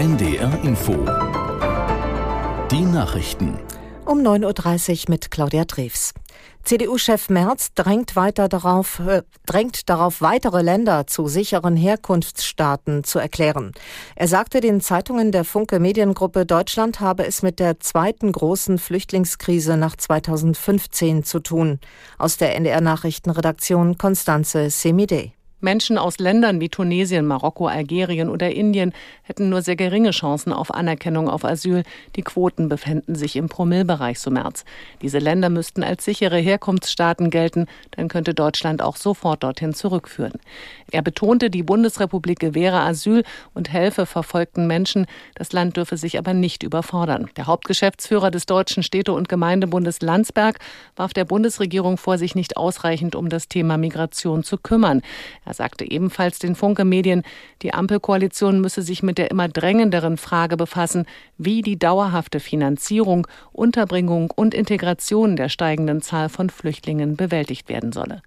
NDR Info. Die Nachrichten. Um 9.30 Uhr mit Claudia Drews. CDU-Chef Merz drängt weiter darauf, äh, drängt darauf, weitere Länder zu sicheren Herkunftsstaaten zu erklären. Er sagte den Zeitungen der Funke Mediengruppe, Deutschland habe es mit der zweiten großen Flüchtlingskrise nach 2015 zu tun. Aus der NDR Nachrichtenredaktion Konstanze Semide. Menschen aus Ländern wie Tunesien, Marokko, Algerien oder Indien hätten nur sehr geringe Chancen auf Anerkennung auf Asyl. Die Quoten befänden sich im Promillbereich, so März. Diese Länder müssten als sichere Herkunftsstaaten gelten, dann könnte Deutschland auch sofort dorthin zurückführen. Er betonte, die Bundesrepublik gewähre Asyl und helfe verfolgten Menschen. Das Land dürfe sich aber nicht überfordern. Der Hauptgeschäftsführer des Deutschen Städte- und Gemeindebundes Landsberg warf der Bundesregierung vor, sich nicht ausreichend um das Thema Migration zu kümmern. Er sagte ebenfalls den Funke Medien, die Ampelkoalition müsse sich mit der immer drängenderen Frage befassen, wie die dauerhafte Finanzierung, Unterbringung und Integration der steigenden Zahl von Flüchtlingen bewältigt werden solle.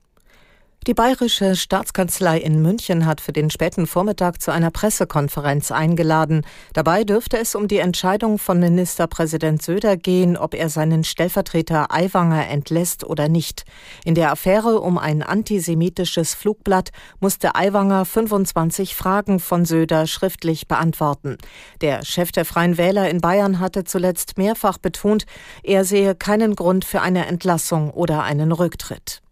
Die Bayerische Staatskanzlei in München hat für den späten Vormittag zu einer Pressekonferenz eingeladen. Dabei dürfte es um die Entscheidung von Ministerpräsident Söder gehen, ob er seinen Stellvertreter Aiwanger entlässt oder nicht. In der Affäre um ein antisemitisches Flugblatt musste Aiwanger 25 Fragen von Söder schriftlich beantworten. Der Chef der Freien Wähler in Bayern hatte zuletzt mehrfach betont, er sehe keinen Grund für eine Entlassung oder einen Rücktritt.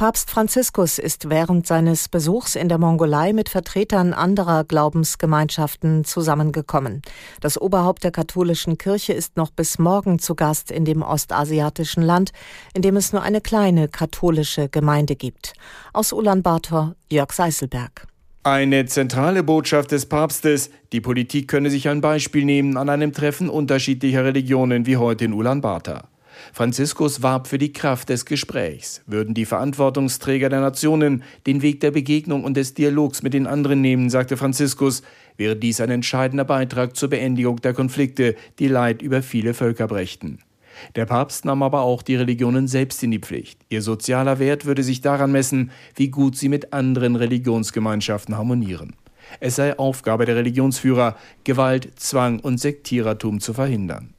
Papst Franziskus ist während seines Besuchs in der Mongolei mit Vertretern anderer Glaubensgemeinschaften zusammengekommen. Das Oberhaupt der katholischen Kirche ist noch bis morgen zu Gast in dem ostasiatischen Land, in dem es nur eine kleine katholische Gemeinde gibt. Aus Ulaanbaatar Jörg Seiselberg. Eine zentrale Botschaft des Papstes, die Politik könne sich ein Beispiel nehmen an einem Treffen unterschiedlicher Religionen wie heute in Ulaanbaatar. Franziskus warb für die Kraft des Gesprächs. Würden die Verantwortungsträger der Nationen den Weg der Begegnung und des Dialogs mit den anderen nehmen, sagte Franziskus, wäre dies ein entscheidender Beitrag zur Beendigung der Konflikte, die Leid über viele Völker brächten. Der Papst nahm aber auch die Religionen selbst in die Pflicht. Ihr sozialer Wert würde sich daran messen, wie gut sie mit anderen Religionsgemeinschaften harmonieren. Es sei Aufgabe der Religionsführer, Gewalt, Zwang und Sektierertum zu verhindern.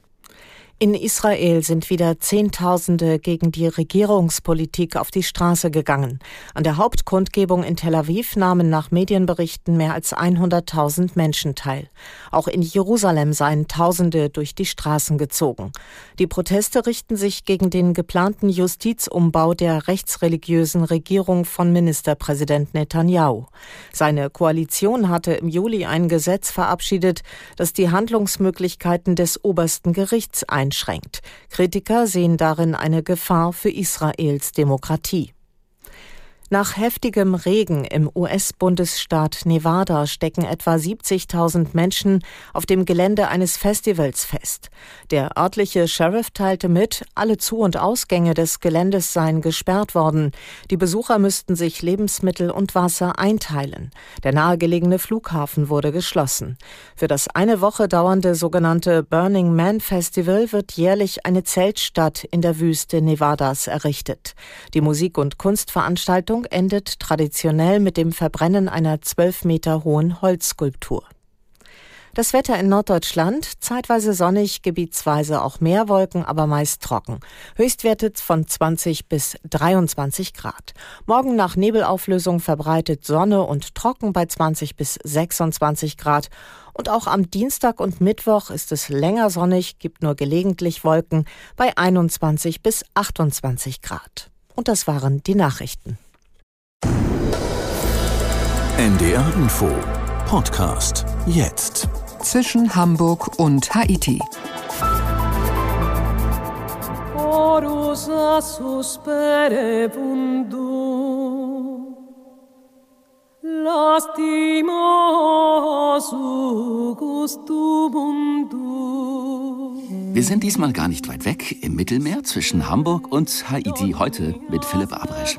In Israel sind wieder Zehntausende gegen die Regierungspolitik auf die Straße gegangen. An der Hauptkundgebung in Tel Aviv nahmen nach Medienberichten mehr als 100.000 Menschen teil. Auch in Jerusalem seien Tausende durch die Straßen gezogen. Die Proteste richten sich gegen den geplanten Justizumbau der rechtsreligiösen Regierung von Ministerpräsident Netanyahu. Seine Koalition hatte im Juli ein Gesetz verabschiedet, das die Handlungsmöglichkeiten des obersten Gerichts ein einschränkt. Kritiker sehen darin eine Gefahr für Israels Demokratie. Nach heftigem Regen im US-Bundesstaat Nevada stecken etwa 70.000 Menschen auf dem Gelände eines Festivals fest. Der örtliche Sheriff teilte mit, alle Zu- und Ausgänge des Geländes seien gesperrt worden. Die Besucher müssten sich Lebensmittel und Wasser einteilen. Der nahegelegene Flughafen wurde geschlossen. Für das eine Woche dauernde sogenannte Burning Man Festival wird jährlich eine Zeltstadt in der Wüste Nevadas errichtet. Die Musik- und Kunstveranstaltung Sitzung endet traditionell mit dem Verbrennen einer zwölf Meter hohen Holzskulptur. Das Wetter in Norddeutschland zeitweise sonnig, gebietsweise auch mehr Wolken, aber meist trocken. Höchstwerte von 20 bis 23 Grad. Morgen nach Nebelauflösung verbreitet Sonne und trocken bei 20 bis 26 Grad. Und auch am Dienstag und Mittwoch ist es länger sonnig, gibt nur gelegentlich Wolken bei 21 bis 28 Grad. Und das waren die Nachrichten. NDR Info Podcast jetzt. Zwischen Hamburg und Haiti. Wir sind diesmal gar nicht weit weg im Mittelmeer zwischen Hamburg und Haiti heute mit Philipp Abresch.